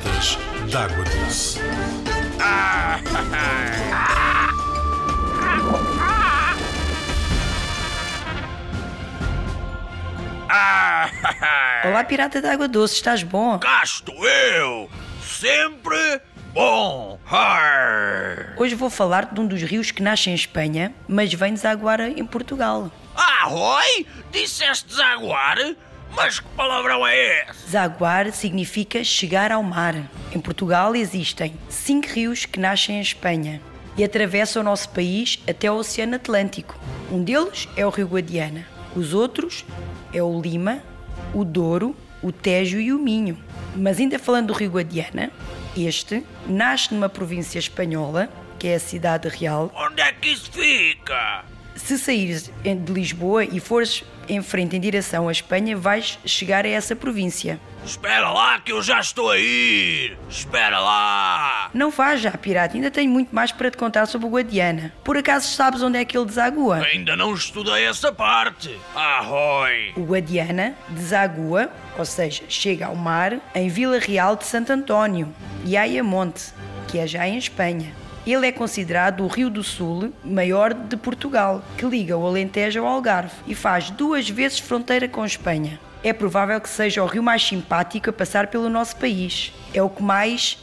Piratas d'Água Doce. Olá, pirata da água doce, estás bom? Cá estou eu! Sempre bom! Har! Hoje vou falar de um dos rios que nasce em Espanha, mas vem desaguar em Portugal. Ah, oi! Disseste desaguar? Mas que palavrão é esse? Desaguar significa chegar ao mar. Em Portugal existem cinco rios que nascem em Espanha e atravessam o nosso país até o Oceano Atlântico. Um deles é o Rio Guadiana. Os outros é o Lima, o Douro, o Tejo e o Minho. Mas ainda falando do Rio Guadiana, este nasce numa província espanhola, que é a Cidade Real. Onde é que isso fica? Se saíres de Lisboa e fores em frente em direção à Espanha, vais chegar a essa província. Espera lá que eu já estou a ir! Espera lá! Não vais já, pirata, ainda tenho muito mais para te contar sobre o Guadiana. Por acaso sabes onde é que ele desagua? Ainda não estudei essa parte! Arroi! O Guadiana desagua, ou seja, chega ao mar, em Vila Real de Santo António e Ayamonte, que é já em Espanha. Ele é considerado o Rio do Sul maior de Portugal, que liga o Alentejo ao Algarve e faz duas vezes fronteira com Espanha. É provável que seja o rio mais simpático a passar pelo nosso país. É o que mais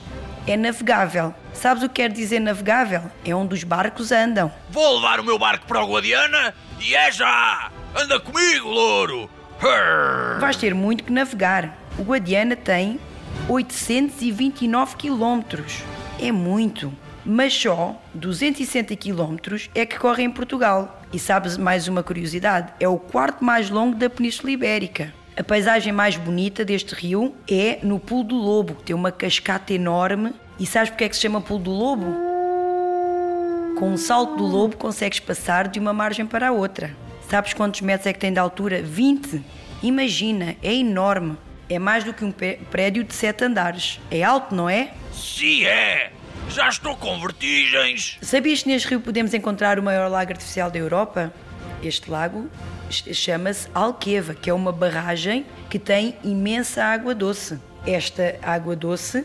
é navegável. Sabes o que quer dizer navegável? É onde os barcos andam. Vou levar o meu barco para o Guadiana e é já! Anda comigo, louro! Vais ter muito que navegar. O Guadiana tem 829 quilómetros. É muito. Mas só 260 quilómetros é que corre em Portugal. E sabes mais uma curiosidade? É o quarto mais longo da Península Ibérica. A paisagem mais bonita deste rio é no Pulo do Lobo, que tem uma cascata enorme. E sabes porque é que se chama Pulo do Lobo? Com um salto do lobo consegues passar de uma margem para a outra. Sabes quantos metros é que tem de altura? 20! Imagina, é enorme. É mais do que um prédio de sete andares. É alto, não é? Se é! Já estou com vertigens! Sabias que neste rio podemos encontrar o maior lago artificial da Europa? Este lago ch- chama-se Alqueva, que é uma barragem que tem imensa água doce. Esta água doce,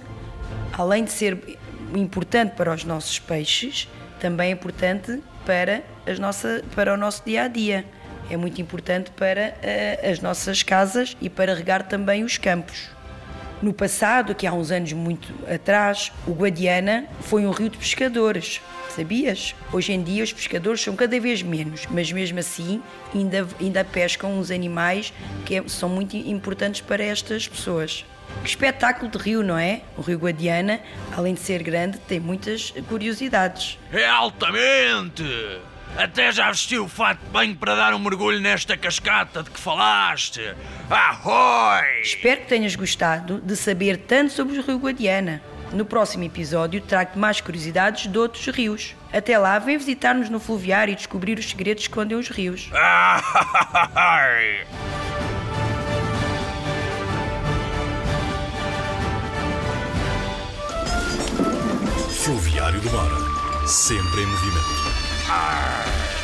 além de ser importante para os nossos peixes, também é importante para, as nossa, para o nosso dia a dia. É muito importante para eh, as nossas casas e para regar também os campos. No passado, que há uns anos muito atrás, o Guadiana foi um rio de pescadores. Sabias? Hoje em dia os pescadores são cada vez menos, mas mesmo assim ainda, ainda pescam uns animais que é- são muito importantes para estas pessoas. Que espetáculo de rio, não é? O rio Guadiana, além de ser grande, tem muitas curiosidades. É altamente! Até já vesti o fato de banho para dar um mergulho nesta cascata de que falaste! Arroi! Espero que tenhas gostado de saber tanto sobre o rio Guadiana. No próximo episódio trago-te mais curiosidades de outros rios. Até lá, vem visitar-nos no fluviário e descobrir os segredos que escondem os rios. Fluviário do Mar. Sempre em movimento. 二。